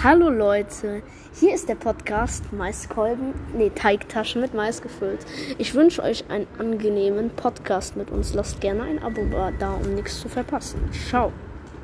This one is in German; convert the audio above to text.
Hallo Leute, hier ist der Podcast Maiskolben, nee, Teigtaschen mit Mais gefüllt. Ich wünsche euch einen angenehmen Podcast mit uns. Lasst gerne ein Abo da, um nichts zu verpassen. Ciao.